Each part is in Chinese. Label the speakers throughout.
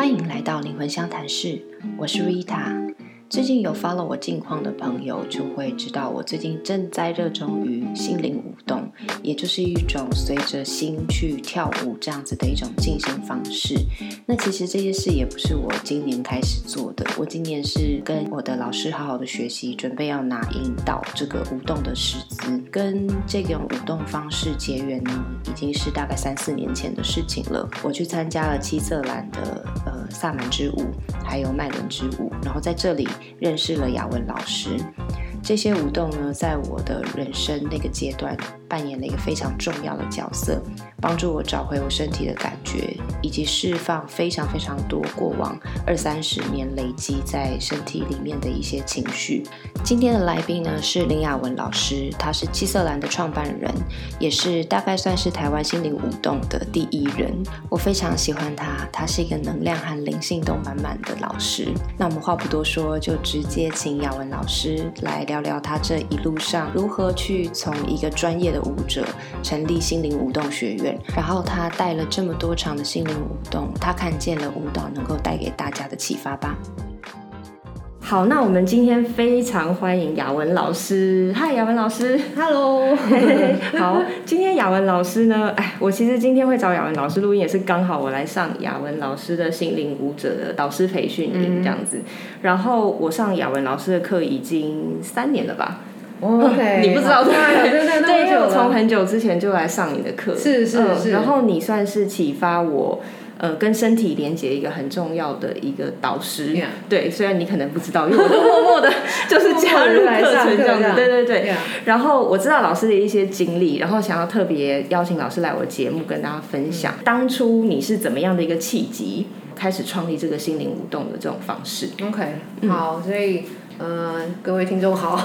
Speaker 1: 欢迎来到灵魂相谈室，我是 Rita。最近有 follow 我近况的朋友就会知道，我最近正在热衷于心灵舞动，也就是一种随着心去跳舞这样子的一种进行方式。那其实这些事也不是我今年开始做的，我今年是跟我的老师好好的学习，准备要拿引导这个舞动的师资，跟这种舞动方式结缘呢，已经是大概三四年前的事情了。我去参加了七色兰的呃萨满之舞，还有麦伦之舞，然后在这里。认识了雅文老师，这些舞动呢，在我的人生那个阶段扮演了一个非常重要的角色，帮助我找回我身体的感觉，以及释放非常非常多过往二三十年累积在身体里面的一些情绪。今天的来宾呢是林雅文老师，他是七色兰的创办人，也是大概算是台湾心灵舞动的第一人。我非常喜欢他，他是一个能量和灵性都满满的老师。那我们话不多说，就直接请雅文老师来聊聊他这一路上如何去从一个专业的舞者成立心灵舞动学院，然后他带了这么多场的心灵舞动，他看见了舞蹈能够带给大家的启发吧。好，那我们今天非常欢迎雅文老师。嗨，雅文老师
Speaker 2: ，Hello。
Speaker 1: 好，今天雅文老师呢？哎，我其实今天会找雅文老师录音，也是刚好我来上雅文老师的心灵舞者的导师培训营这样子。然后我上雅文老师的课已经三年了吧？
Speaker 2: OK，
Speaker 1: 你不知道
Speaker 2: 对对对，
Speaker 1: 对，因为我从很久之前就来上你的课，
Speaker 2: 是是是。
Speaker 1: 然后你算是启发我。呃，跟身体连接一个很重要的一个导师，对，虽然你可能不知道，因为我都默默的，就是加入课程这样子，对对对。然后我知道老师的一些经历，然后想要特别邀请老师来我的节目跟大家分享，当初你是怎么样的一个契机开始创立这个心灵舞动的这种方式
Speaker 2: ？OK，好，所以呃，各位听众好，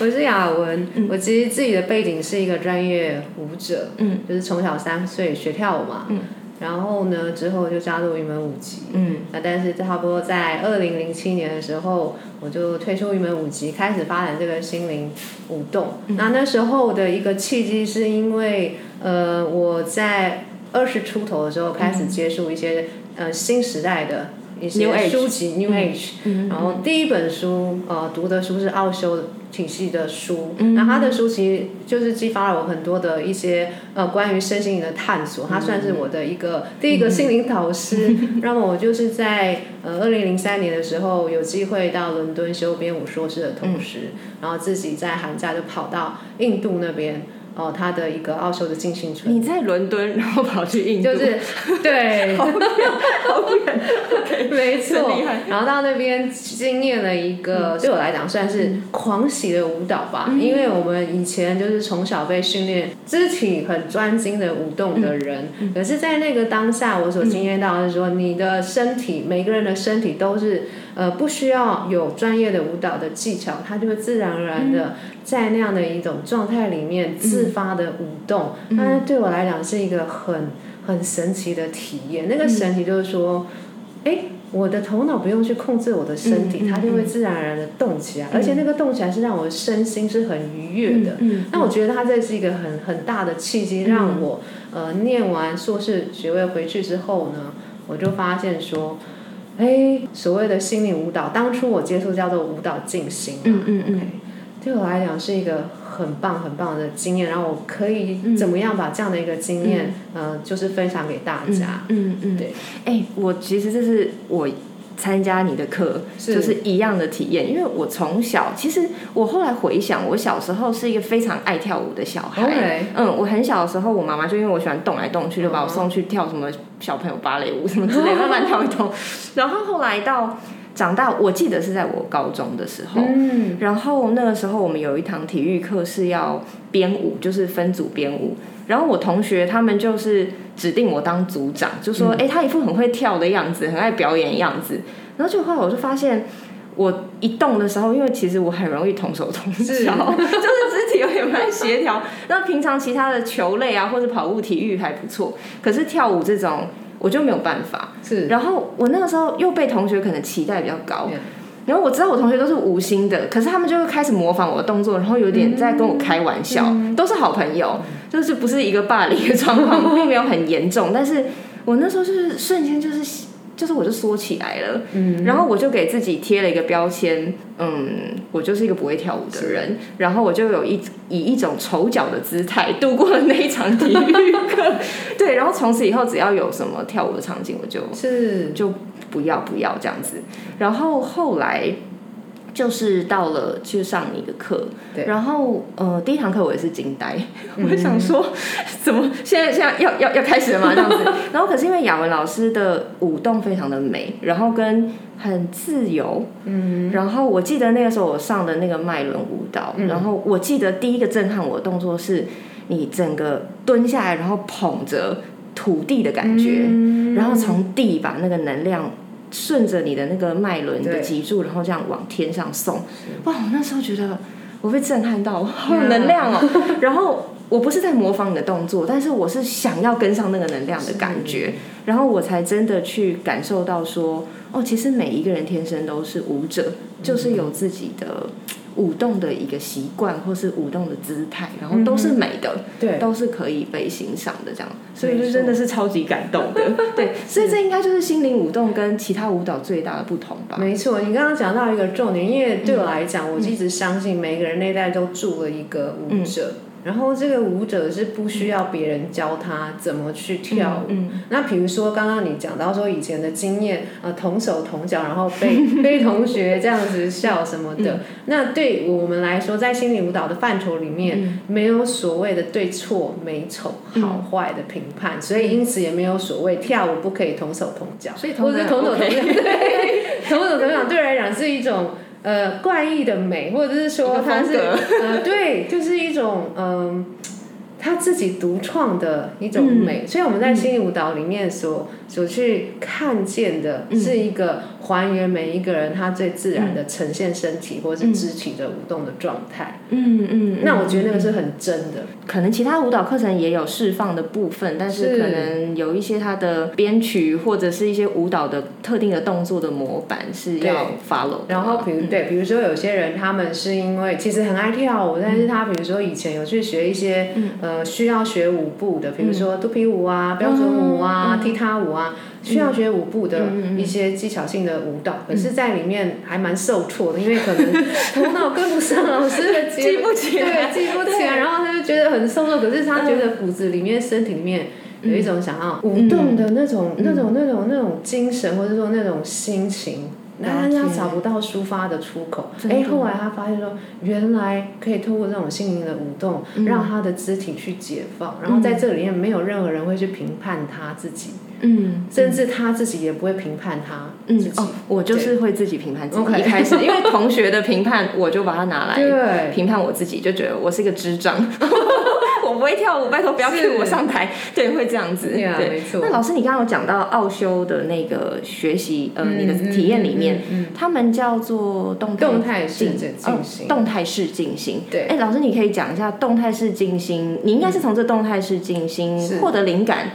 Speaker 2: 我是雅文，我其实自己的背景是一个专业舞者，嗯，就是从小三岁学跳舞嘛，嗯。然后呢，之后就加入云门舞集。嗯，那但是差不多在二零零七年的时候，我就退出云门舞集，开始发展这个心灵舞动。那那时候的一个契机，是因为呃，我在二十出头的时候开始接触一些呃新时代的一些书籍，New Age。然后第一本书呃读的书是奥修。体系的书，那他的书其实就是激发了我很多的一些呃关于身心灵的探索，他算是我的一个第一个心灵导师。那么我就是在呃二零零三年的时候有机会到伦敦修编舞硕士的同时，然后自己在寒假就跑到印度那边。哦，他的一个奥修的进行村。
Speaker 1: 你在伦敦，然后跑去印度，
Speaker 2: 就是对，
Speaker 1: 好远，好远，
Speaker 2: 没错。然后到那边经验了一个，对我来讲算是狂喜的舞蹈吧，因为我们以前就是从小被训练肢体很专精的舞动的人，可是，在那个当下，我所经验到的是说，你的身体，每个人的身体都是。呃，不需要有专业的舞蹈的技巧，它就会自然而然的在那样的一种状态里面自发的舞动。那对我来讲是一个很很神奇的体验。那个神奇就是说，哎，我的头脑不用去控制我的身体，它就会自然而然的动起来，而且那个动起来是让我身心是很愉悦的。那我觉得它这是一个很很大的契机，让我呃念完硕士学位回去之后呢，我就发现说。哎，所谓的心理舞蹈，当初我接触叫做舞蹈静心，嗯嗯嗯，对我来讲是一个很棒很棒的经验，然后我可以怎么样把这样的一个经验，呃，就是分享给大家，嗯嗯，对，
Speaker 1: 哎，我其实这是我。参加你的课就是一样的体验，因为我从小其实我后来回想，我小时候是一个非常爱跳舞的小孩。嗯，我很小的时候，我妈妈就因为我喜欢动来动去，就把我送去跳什么小朋友芭蕾舞什么之类，慢慢跳一通。然后后来到长大，我记得是在我高中的时候，嗯，然后那个时候我们有一堂体育课是要编舞，就是分组编舞。然后我同学他们就是指定我当组长，就说：“哎，他一副很会跳的样子，很爱表演的样子。”然后就后来我就发现，我一动的时候，因为其实我很容易同手同脚，就是肢体有点不太协调。那平常其他的球类啊，或者跑步体育还不错，可是跳舞这种我就没有办法。
Speaker 2: 是。
Speaker 1: 然后我那个时候又被同学可能期待比较高。然后我知道我同学都是无心的，可是他们就会开始模仿我的动作，然后有点在跟我开玩笑，都是好朋友，就是不是一个霸凌的状况，并没有很严重。但是我那时候就是瞬间就是
Speaker 3: 就是我就缩起来了，嗯，然后我就给自己贴了一个标签，嗯，我就是一个不会跳舞的人，然后我就有一以一种丑角的姿态度过了那一场体育课，对，然后从此以后只要有什么跳舞的场景，我就是就不要不要这样子，然后后来。就是到了去上你的课，然后呃第一堂课我也是惊呆，我想说 怎么现在现在要要要开始了吗？这样子？然后可是因为雅文老师的舞动非常的美，然后跟很自由，嗯，然后我记得那个时候我上的那个脉轮舞蹈，然后我记得第一个震撼我的动作是你整个蹲下来，然后捧着土地的感觉，然后从地把那个能量。顺着你的那个脉轮的脊柱，然后这样往天上送。哇！我那时候觉得我被震撼到，好有能量哦。然后我不是在模仿你的动作，但是我是想要跟上那个能量的感觉，然后我才真的去感受到说，哦，其实每一个人天生都是舞者，就是有自己的。舞动的一个习惯，或是舞动的姿态，然后都是美的，
Speaker 2: 对，
Speaker 3: 都是可以被欣赏的，这样，所以就真的是超级感动的，对，所以这应该就是心灵舞动跟其他舞蹈最大的不同吧？
Speaker 2: 没错，你刚刚讲到一个重点，因为对我来讲，我一直相信每个人内在都住了一个舞者。然后这个舞者是不需要别人教他怎么去跳舞。那比如说刚刚你讲到说以前的经验，呃，同手同脚，然后被 被同学这样子笑什么的。那对我们来说，在心理舞蹈的范畴里面，没有所谓的对错、美丑、好坏的评判，所以因此也没有所谓跳舞不可以同手同脚，
Speaker 3: 所以同
Speaker 2: 手同脚，对，同手同脚对来讲是一种。呃，怪异的美，或者是说它是呃，对，就是一种嗯，他自己独创的一种美。所以我们在心理舞蹈里面所所去看见的是一个。还原每一个人他最自然的呈现身体或者是肢体的舞动的状态。嗯嗯，那我觉得那个是很真的。
Speaker 3: 可能其他舞蹈课程也有释放的部分，但是可能有一些它的编曲或者是一些舞蹈的特定的动作的模板是要 follow。
Speaker 2: 然后比如对，比如说有些人他们是因为其实很爱跳舞，但是他比如说以前有去学一些呃需要学舞步的，比如说肚皮舞啊、标准舞啊、踢踏舞啊。需要学舞步的一些技巧性的舞蹈，可是在里面还蛮受挫的，因为可能 头脑跟不上老师的
Speaker 3: 记不起来，
Speaker 2: 对，记不起来，然后他就觉得很受挫。可是他觉得骨子里面、身体里面有一种想要舞动的那种、那种、那种、那种精神，或者说那种心情，但是他找不到抒发的出口。哎，后来他发现说，原来可以透过这种心灵的舞动，让他的肢体去解放，然后在这里面没有任何人会去评判他自己。嗯，甚至他自己也不会评判他。嗯哦，
Speaker 3: 我就是会自己评判自己。一开始，因为同学的评判，我就把它拿来评判我自己，就觉得我是一个智障。我不会跳舞，拜托不要逼我上台。对，会这样子。
Speaker 2: 对，没错。
Speaker 3: 那老师，你刚刚有讲到奥修的那个学习，呃，你的体验里面，他们叫做动
Speaker 2: 态动态式静心。
Speaker 3: 动态式进行。
Speaker 2: 对。
Speaker 3: 哎，老师，你可以讲一下动态式进行。你应该是从这动态式进行获得灵感。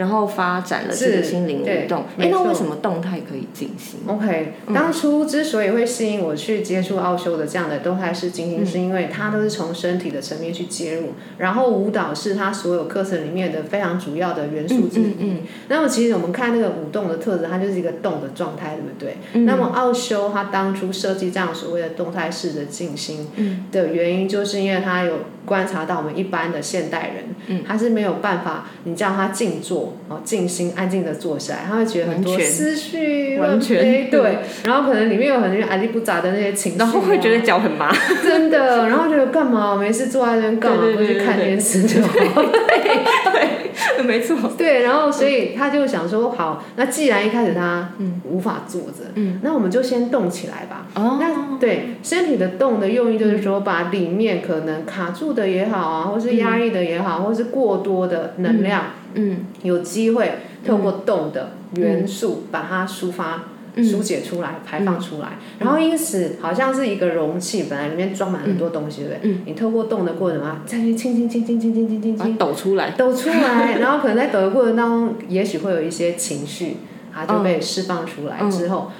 Speaker 3: 然后发展了这个心灵舞动，哎，那为什么动态可以进行
Speaker 2: ？OK，当初之所以会吸引我去接触奥修的这样的动态式进行，是因为它都是从身体的层面去接入，然后舞蹈是它所有课程里面的非常主要的元素之一。那么其实我们看那个舞动的特质，它就是一个动的状态，对不对？那么奥修它当初设计这样所谓的动态式的静心的原因，就是因为它有观察到我们一般的现代人，他是没有办法，你叫他静坐。哦，静心安静的坐下来，他会觉得很多思绪
Speaker 3: 完全。
Speaker 2: 对，然后可能里面有很多阿里不杂的那些情绪，
Speaker 3: 然后会觉得脚很麻，
Speaker 2: 真的，然后觉得干嘛？没事坐在那边干嘛，不去看电视就好，
Speaker 3: 对对，没错，
Speaker 2: 对，然后所以他就想说，好，那既然一开始他无法坐着，嗯，那我们就先动起来吧。哦，那对身体的动的用意就是说，把里面可能卡住的也好啊，或是压抑的也好，或是过多的能量。嗯，有机会透过动的元素把它抒发、疏解出来、排放出来，然后因此好像是一个容器，本来里面装满很多东西，对不对？你透过动的过程啊，再去轻轻轻轻轻轻轻轻轻
Speaker 3: 抖出来，
Speaker 2: 抖出来，然后可能在抖的过程当中，也许会有一些情绪，它就被释放出来之后。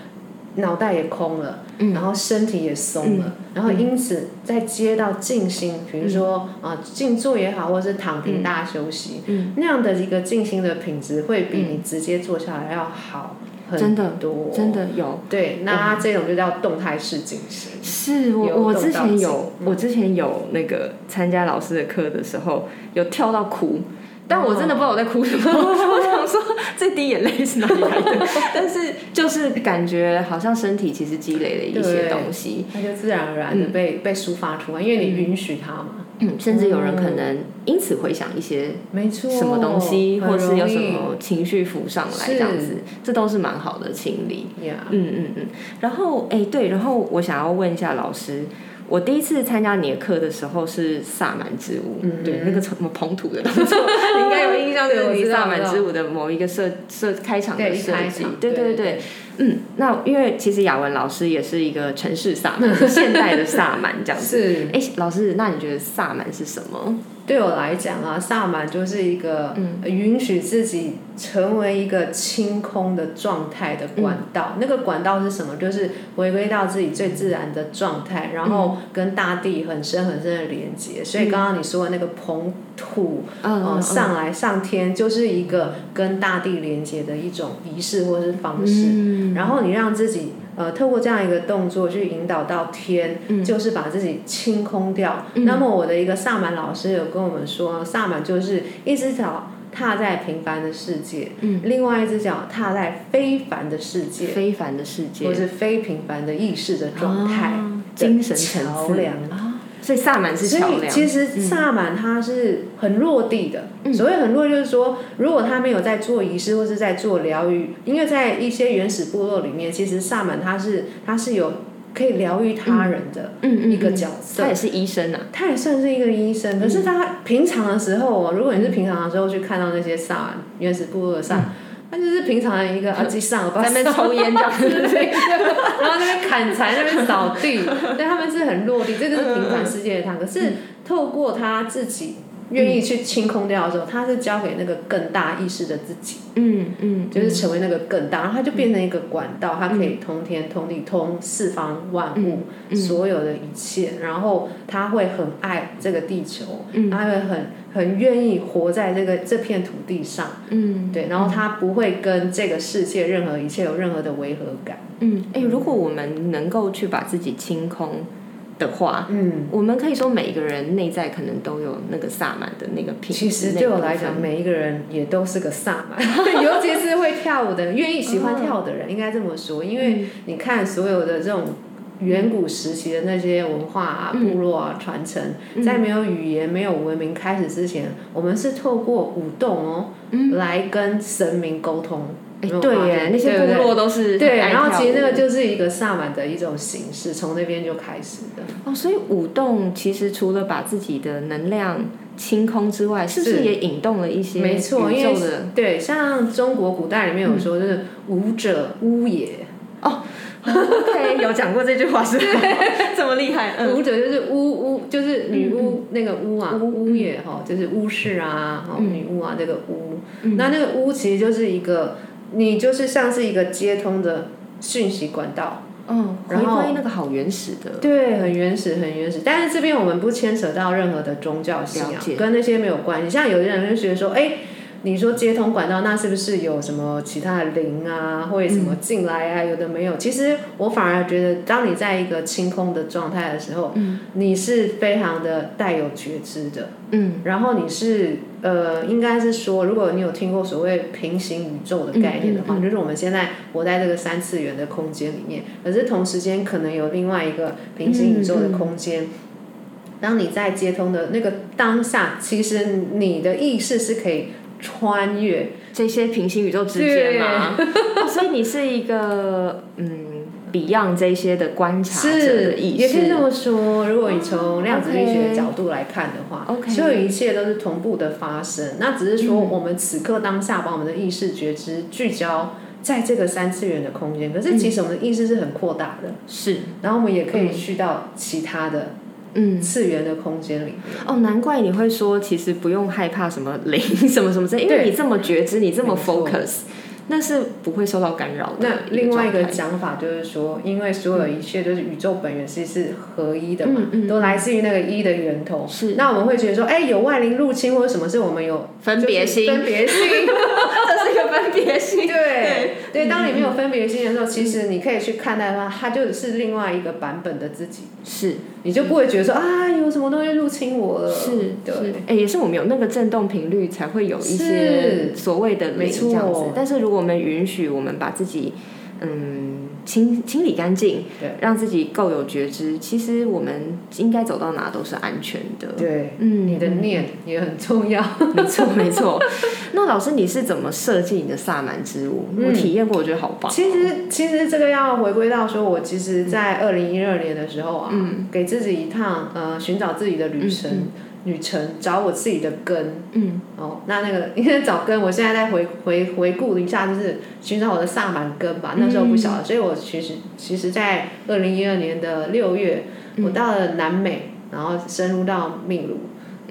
Speaker 2: 脑袋也空了，然后身体也松了，然后因此在接到静心，比如说啊静坐也好，或者是躺平大休息，那样的一个静心的品质会比你直接坐下来要好很
Speaker 3: 真的
Speaker 2: 多，
Speaker 3: 真的有。
Speaker 2: 对，那它这种就叫动态式进行。
Speaker 3: 是我我之前有我之前有那个参加老师的课的时候，有跳到哭。但我真的不知道我在哭什么，我想说这滴眼泪是哪里来的？但是就是感觉好像身体其实积累了一些
Speaker 2: 对
Speaker 3: 东西，
Speaker 2: 它就自然而然的被、被抒发出来，因为你允许它嘛。
Speaker 3: 嗯，甚至有人可能因此回想一些
Speaker 2: 没错，
Speaker 3: 什么东西，或是有什么情绪浮上来
Speaker 2: 是
Speaker 3: 这样子，这都是蛮好的清理。嗯嗯嗯。然后哎、对，然后我想要问一下老师，我第一次参加你的课的时候是萨满之舞，
Speaker 2: 嗯
Speaker 3: 对，那个什么捧土的动作，你 应该有印象，是萨满之舞的某一个设设开场的设计
Speaker 2: 对，，
Speaker 3: 对对对。嗯，那因为其实雅文老师也是一个城市萨满，现代的萨满这样子。
Speaker 2: 是
Speaker 3: 哎、老师，那你觉得萨满是什么？
Speaker 2: 对我来讲啊，萨满就是一个、呃允许自己成为一个清空的状态的管道。那个管道是什么？就是回归到自己最自然的状态，然后跟大地很深很深的连接。所以刚刚你说的那个捧土，
Speaker 3: 嗯
Speaker 2: 呃，上来上天，就是一个跟大地连接的一种仪式或者是方式。
Speaker 3: 嗯
Speaker 2: 然后你让自己呃，透过这样一个动作去引导到天，
Speaker 3: 嗯
Speaker 2: 就是把自己清空掉。那么我的一个萨满老师有跟我们说，萨满就是一只脚踏在平凡的世界，
Speaker 3: 嗯
Speaker 2: 另外一只脚踏在非凡的世界，
Speaker 3: 非凡的世界
Speaker 2: 或，是非平凡的意识的状态
Speaker 3: 啊精神层次
Speaker 2: 桥梁。
Speaker 3: 啊，所以萨满是
Speaker 2: 所
Speaker 3: 桥梁。
Speaker 2: 以其实萨满它是很落地的。
Speaker 3: 嗯
Speaker 2: 所谓很落地，就是说，如果他没有在做仪式或是在做疗愈，因为在一些原始部落里面，其实萨满他是他是有可以疗愈他人的
Speaker 3: 嗯
Speaker 2: 一个角色。
Speaker 3: 他也是医生啊。
Speaker 2: 他也算是一个医生，可
Speaker 3: 嗯
Speaker 2: 是他平常的时候哦，如果你是平常的时候去看到那些萨满原始部落的萨满，他就是平常的一个 阿基上，
Speaker 3: 嗯在那边抽烟这样
Speaker 2: 子，然后那边砍柴，那边扫地，对他们是很落地，这就是平凡世界的他。可是透过他自己愿意去清空掉的时候，他是交给那个更大意识的自己，
Speaker 3: 嗯嗯，
Speaker 2: 就是成为那个更大，然后他就变成一个管道，它可以通天通地通四方万物所有的一切，然后他会很爱这个地球，他会很很愿意活在这个这片土地上，
Speaker 3: 嗯
Speaker 2: 对，然后他不会跟这个世界任何一切有任何的违和感。
Speaker 3: 嗯，哎、如果我们能够去把自己清空的话，
Speaker 2: 嗯，
Speaker 3: 我们可以说每一个人内在可能都有那个萨满的那个品质。
Speaker 2: 其实对我来讲，每一个人也都是个萨满，尤其是会跳舞的人，愿意喜欢跳舞的人，应该这么说。因为你看所有的这种远古时期的那些文化啊、部落啊传承，在没有语言、没有文明开始之前，我们是透过舞动哦，来跟神明沟通。
Speaker 3: 哎、对耶，那些部落都是
Speaker 2: 对，
Speaker 3: 爱
Speaker 2: 然后其实那个就是一个萨满的一种形式，从那边就开始的。
Speaker 3: 哦，所以舞动其实除了把自己的能量清空之外，是不是
Speaker 2: 是
Speaker 3: 也引动了一些
Speaker 2: 没错，因为对，像中国古代里面有说，就是舞者巫也，
Speaker 3: ？OK，有讲过这句话是吗？这么厉害？嗯
Speaker 2: 舞者就是巫巫，就是女巫那个巫啊，巫巫也哈，就是巫师啊，哈，女巫啊，这个巫。那那个巫其实就是一个，你就是像是一个接通的讯息管道。
Speaker 3: 嗯，回
Speaker 2: 然后
Speaker 3: 归那个好原始的。
Speaker 2: 对，很原始，很原始。但是这边我们不牵扯到任何的宗教信仰，跟那些没有关系。像有些人就觉得说，哎。你说接通管道，那是不是有什么其他的灵啊，或者什么进来啊？有的没有。其实我反而觉得，当你在一个清空的状态的时候，你是非常的带有觉知的。
Speaker 3: 嗯
Speaker 2: 然后你是呃，应该是说，如果你有听过所谓平行宇宙的概念的话，就是我们现在活在这个三次元的空间里面，可是同时间可能有另外一个平行宇宙的空间。当你在接通的那个当下，其实你的意识是可以穿越，
Speaker 3: 这些平行宇宙之间嘛，哦 所以你是一个嗯 Beyond 这些的观察者意
Speaker 2: 也可以这
Speaker 3: 识。
Speaker 2: 么说。如果你从量子力学的角度来看的话
Speaker 3: OK
Speaker 2: 所有一切都是同步的发生。那只是说我们此刻当下把我们的意识觉知聚焦在这个三次元的空间，可是其实我们的意识是很扩大的，
Speaker 3: 是，
Speaker 2: 然后我们也可以去到其他的
Speaker 3: 嗯，
Speaker 2: 次元的空间里面。
Speaker 3: 哦，难怪你会说，其实不用害怕什么灵什么什么之类，因为你这么觉知，你这么 focus，那是不会受到干扰的。
Speaker 2: 那另外一个讲法就是说，因为所有一切就是宇宙本源其实是合一的嘛，
Speaker 3: 嗯嗯
Speaker 2: 都来自于那个一的源头。
Speaker 3: 是。
Speaker 2: 那我们会觉得说，哎，有外灵入侵或者什么是我们有
Speaker 3: 分别心。
Speaker 2: 分别心。
Speaker 3: 这是一个分别心，
Speaker 2: 对对，对，当你没有分别心的时候，其实你可以去看待它，它就是另外一个版本的自己，
Speaker 3: 是，
Speaker 2: 你就不会觉得说啊有什么东西入侵我了。
Speaker 3: 是，
Speaker 2: 对。
Speaker 3: 是，哎、也是我们有那个振动频率，才会有一些所谓的
Speaker 2: 没
Speaker 3: 灵这样子。但是如果我们允许我们把自己，嗯，清清理干净，
Speaker 2: 对，
Speaker 3: 让自己够有觉知，其实我们应该走到哪都是安全的。
Speaker 2: 对，
Speaker 3: 嗯，
Speaker 2: 你的念也很重要。
Speaker 3: 没 错没错。那老师，你是怎么设计你的萨满之舞？我
Speaker 2: 嗯
Speaker 3: 体验过，我觉得好棒哦。
Speaker 2: 其实，其实这个要回归到说，我其实，在二零一二年的时候啊，
Speaker 3: 嗯
Speaker 2: 给自己一趟呃寻找自己的旅程，
Speaker 3: 嗯
Speaker 2: 旅程找我自己的根。
Speaker 3: 嗯
Speaker 2: 哦，那那个 因为找根，我现在在回回回顾一下，就是寻找我的萨满根吧。那时候不晓得，所以我其实其实，在二零一二年的六月，我到了南美，然后深入到秘鲁。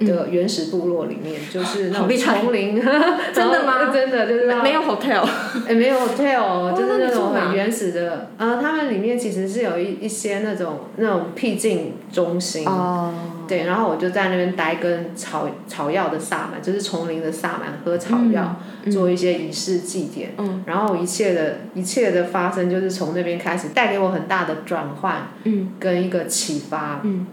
Speaker 2: 的原始部落里面，就是那种丛林，
Speaker 3: 真的吗？
Speaker 2: 真的就是
Speaker 3: 没有 hotel，
Speaker 2: 哎，没有 hotel，就是那种很原始的，呃，他们里面其实是有一一些那种那种僻静中心，
Speaker 3: 哦，
Speaker 2: 对，然后我就在那边待跟草草药的萨满，就是丛林的萨满喝草药，
Speaker 3: 嗯。
Speaker 2: 做一些仪式祭典，
Speaker 3: 嗯。
Speaker 2: 然后一切的一切的发生就是从那边开始，带给我很大的转换
Speaker 3: 嗯。
Speaker 2: 跟一个启发。
Speaker 3: 嗯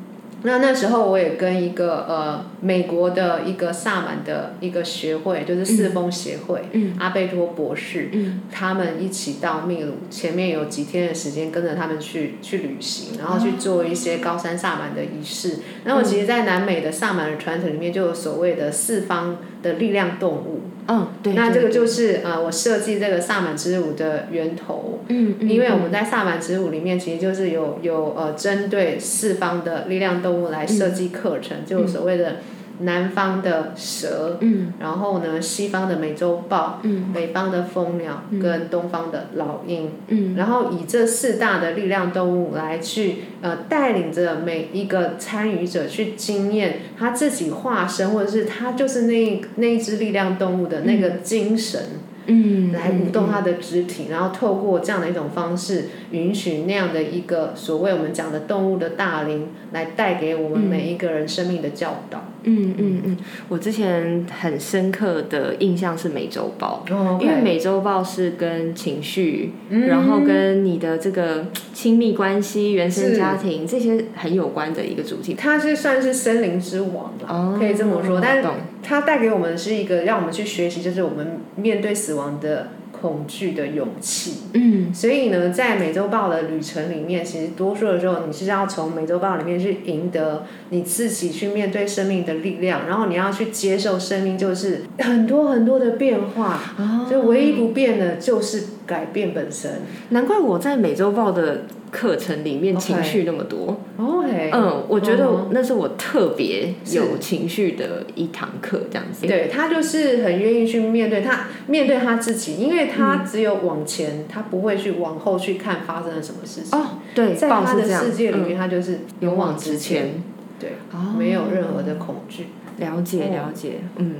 Speaker 2: 那那时候我也跟一个呃美国的一个萨满的一个学会，就是四风协会，
Speaker 3: 嗯。
Speaker 2: 阿贝托博士，
Speaker 3: 嗯。
Speaker 2: 他们一起到秘鲁，前面有几天的时间跟着他们去去旅行，然后去做一些高山萨满的仪式。然后其实，在南美的萨满的传统里面，就有所谓的四方的力量动物。
Speaker 3: 嗯，对。
Speaker 2: 那这个就是呃，我设计这个萨满之舞的源头。
Speaker 3: 嗯嗯，
Speaker 2: 因为我们在萨满之舞里面，其实就是有有呃针对四方的力量动物来设计课程，就有所谓的南方的蛇，
Speaker 3: 嗯。
Speaker 2: 然后呢西方的美洲豹，
Speaker 3: 嗯。
Speaker 2: 北方的蜂鸟跟东方的老鹰，
Speaker 3: 嗯。
Speaker 2: 然后以这四大的力量动物来去呃带领着每一个参与者去经验他自己化身，或者是他就是那那一只力量动物的那个精神。
Speaker 3: 嗯，
Speaker 2: 来舞动他的肢体，然后透过这样的一种方式，允许那样的一个所谓我们讲的动物的大灵，来带给我们每一个人生命的教导。
Speaker 3: 嗯嗯嗯嗯，我之前很深刻的印象是美洲豹。
Speaker 2: 哦
Speaker 3: 因为美洲豹是跟情绪，
Speaker 2: 嗯
Speaker 3: 然后跟你的这个亲密关系、原生家庭这些很有关的一个主题。
Speaker 2: 它是算是森林之王了，
Speaker 3: 哦
Speaker 2: 可以这么说。但是
Speaker 3: 懂
Speaker 2: 它带给我们是一个让我们去学习，就是我们面对死亡的恐惧的勇气。
Speaker 3: 嗯。
Speaker 2: 所以呢，在美洲豹的旅程里面，其实多数的时候，你是要从美洲豹里面去赢得你自己去面对生命的力量，然后你要去接受生命就是很多很多的变化，
Speaker 3: 哦。
Speaker 2: 就唯一不变的就是改变本身。
Speaker 3: 难怪我在每周报的课程里面情绪那么多。
Speaker 2: OK，
Speaker 3: 嗯，我觉得
Speaker 2: 嗯
Speaker 3: 那是我特别有情绪的一堂课，这样子。
Speaker 2: 对他就是很愿意去面对他，面对他自己，因为他只有往前，他不会去往后去看发生了什么事情。
Speaker 3: 哦，对，
Speaker 2: 在他的世界里
Speaker 3: 嗯
Speaker 2: 面，他就是勇往直前，对，
Speaker 3: 哦
Speaker 2: 没有任何的恐惧。
Speaker 3: 了解
Speaker 2: 哦
Speaker 3: 了解，嗯，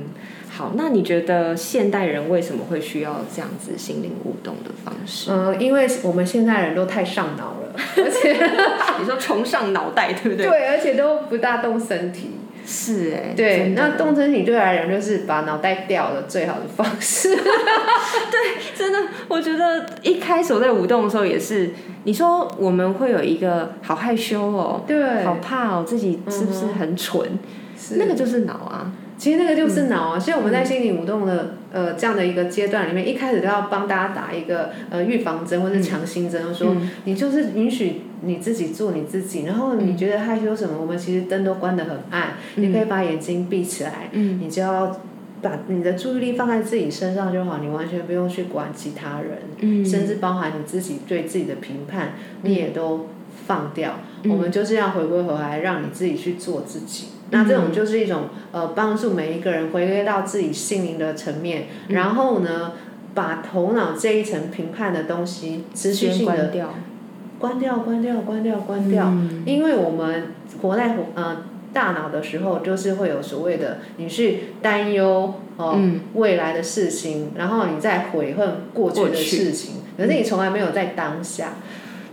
Speaker 3: 好，那你觉得现代人为什么会需要这样子心灵舞动的方式？
Speaker 2: 呃，因为我们现代人都太上脑了，而且
Speaker 3: 你说崇尚脑袋，对不对？
Speaker 2: 对，而且都不大动身体。
Speaker 3: 是哎，
Speaker 2: 对，那动身体对我来讲就是把脑袋掉了最好的方式。
Speaker 3: 对真的，我觉得一开始我在舞动的时候也是，你说我们会有一个好害羞哦，
Speaker 2: 对，
Speaker 3: 好怕哦，自己是不是很蠢？
Speaker 2: 是
Speaker 3: 那个就是脑啊，
Speaker 2: 其实那个就是脑啊，所以我们在心理舞动的呃这样的一个阶段里面，一开始都要帮大家打一个呃预防针或者强心针，说
Speaker 3: 嗯。
Speaker 2: 你就是允许你自己做你自己，然后你觉得害羞什么，我们其实灯都关得很暗，你可以把眼睛闭起来，
Speaker 3: 嗯。
Speaker 2: 你就要把你的注意力放在自己身上就好，你完全不用去管其他人，
Speaker 3: 嗯。
Speaker 2: 甚至包含你自己对自己的评判，你也都放掉。
Speaker 3: 嗯。
Speaker 2: 我们就是要回归回来，让你自己去做自己。那这种就是一种呃，帮助每一个人回归到自己心灵的层面，
Speaker 3: 嗯。
Speaker 2: 然后呢，把头脑这一层评判的东西持续性的
Speaker 3: 关掉，
Speaker 2: 关掉、关掉、关掉、关掉。
Speaker 3: 嗯。
Speaker 2: 因为我们活在呃大脑的时候，就是会有所谓的你去担忧哦、
Speaker 3: 嗯
Speaker 2: 未来的事情，然后你在悔恨过去的事情，可是你从来没有在当下。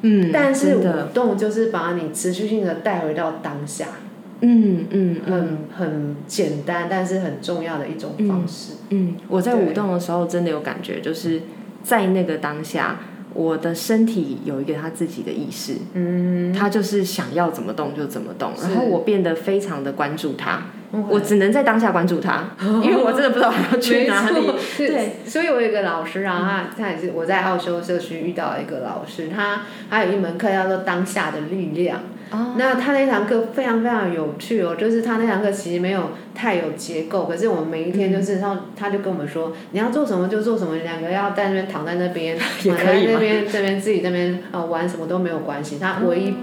Speaker 3: 嗯，
Speaker 2: 但是舞，动就是把你持续性的带回到当下，
Speaker 3: 嗯嗯嗯。
Speaker 2: 很很简单，但是很重要的一种方式。
Speaker 3: 嗯，我在舞动的时候真的有感觉，就是在那个当下，我的身体有一个他自己的意识，
Speaker 2: 嗯，
Speaker 3: 他就是想要怎么动就怎么动，然后我变得非常的关注他，
Speaker 2: 嗯
Speaker 3: 我只能在当下关注他，因为我真的不知道他要去哪里。对，
Speaker 2: 所以我有一个老师啊，他他也是我在奥修社区遇到一个老师，他他有一门课叫做当下的力量。
Speaker 3: 哦
Speaker 2: 那他那堂课非常非常有趣哦，就是他那堂课其实没有太有结构，可是我们每一天就是他他就跟我们说，你要做什么就做什么，两个要在那边躺在那边，
Speaker 3: 也
Speaker 2: 躺在那边这边自己那边呃玩什么都没有关系，他唯一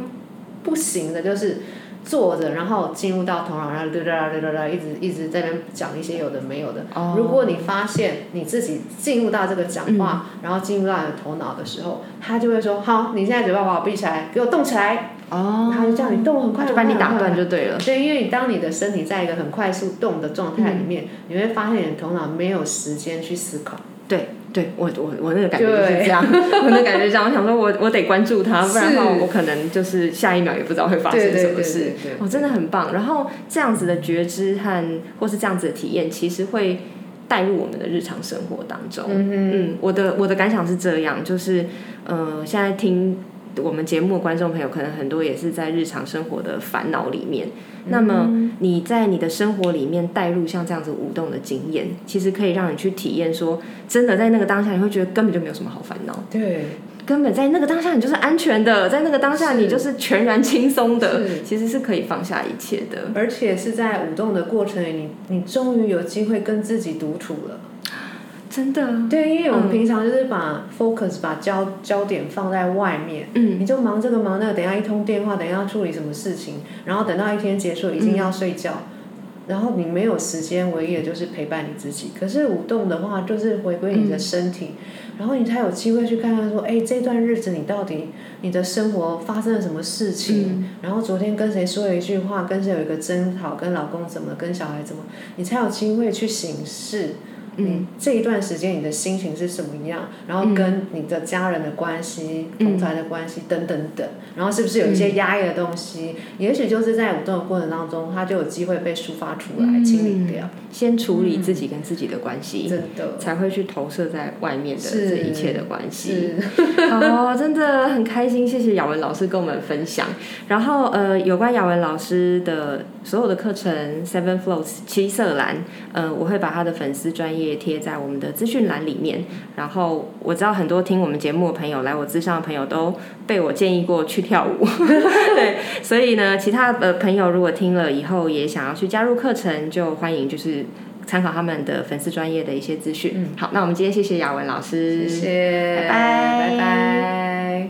Speaker 2: 不行的就是。坐着，然后进入到头脑，然后哒哒哒哒哒，一直一直在那边讲一些有的没有的。
Speaker 3: 哦
Speaker 2: 如果你发现你自己进入到这个讲话，然后进入到你的头脑的时候，他就会说：“好，你现在嘴巴把我闭起来，给我动起来。”
Speaker 3: 哦，
Speaker 2: 他就叫你动很快，
Speaker 3: 就把你打断就对了。
Speaker 2: 对，因为你当你的身体在一个很快速动的状态里面，你会发现你的头脑没有时间去思考。
Speaker 3: 对，对我我 我那个感觉就是这样，我那感觉这样，我想说我我得关注他，不然的话我可能就是下一秒也不知道会发生什么事
Speaker 2: 对对。
Speaker 3: 我真的很棒。然后这样子的觉知和或是这样子的体验，其实会带入我们的日常生活当中。嗯我的我的感想是这样，就是呃，现在听我们节目的观众朋友，可能很多也是在日常生活的烦恼里面。那么你在你的生活里面带入像这样子舞动的经验，其实可以让你去体验说，真的在那个当下，你会觉得根本就没有什么好烦恼，
Speaker 2: 对，
Speaker 3: 根本在那个当下你就是安全的，在那个当下你就是全然轻松的，其实是可以放下一切的。
Speaker 2: 而且是在舞动的过程里，你你终于有机会跟自己独处了。
Speaker 3: 真的，
Speaker 2: 对，因为我们
Speaker 3: 嗯
Speaker 2: 平常就是把 focus 把焦焦点放在外面，
Speaker 3: 嗯，
Speaker 2: 你就忙这个忙那个，等一下一通电话，等一下要处理什么事情，然后等到一天结束已经要睡觉，然后你没有时间，唯一的就是陪伴你自己。可是舞动的话，就是回归你的身体，然后你才有机会去看看说，哎，这段日子你到底你的生活发生了什么事情？然后昨天跟谁说了一句话，跟谁有一个争吵，跟老公怎么，跟小孩怎么，你才有机会去醒视。你这一段时间你的心情是什么样？然后跟你的家人的关系、同才的关系等等等，然后是不是有一些压抑的东西？也许就是在舞动的过程当中，它就有机会被抒发出来、清理掉。
Speaker 3: 先处理自己跟自己的关系，
Speaker 2: 真的
Speaker 3: 才会去投射在外面的这一切的关系。
Speaker 2: 是
Speaker 3: 好，真的很开心，谢谢雅文老师跟我们分享。然后呃，有关雅文老师的所有的课程，Seven Flows 七色蓝，呃，我会把他的粉丝专业贴在我们的资讯栏里面。然后我知道很多听我们节目的朋友，来我资上的朋友都被我建议过去跳舞，对，所以呢，其他的朋友如果听了以后也想要去加入课程，就欢迎就是。参考他们的粉丝专业的一些资讯。好，那我们今天谢谢雅文老师，
Speaker 2: 谢谢，拜拜
Speaker 3: 拜拜。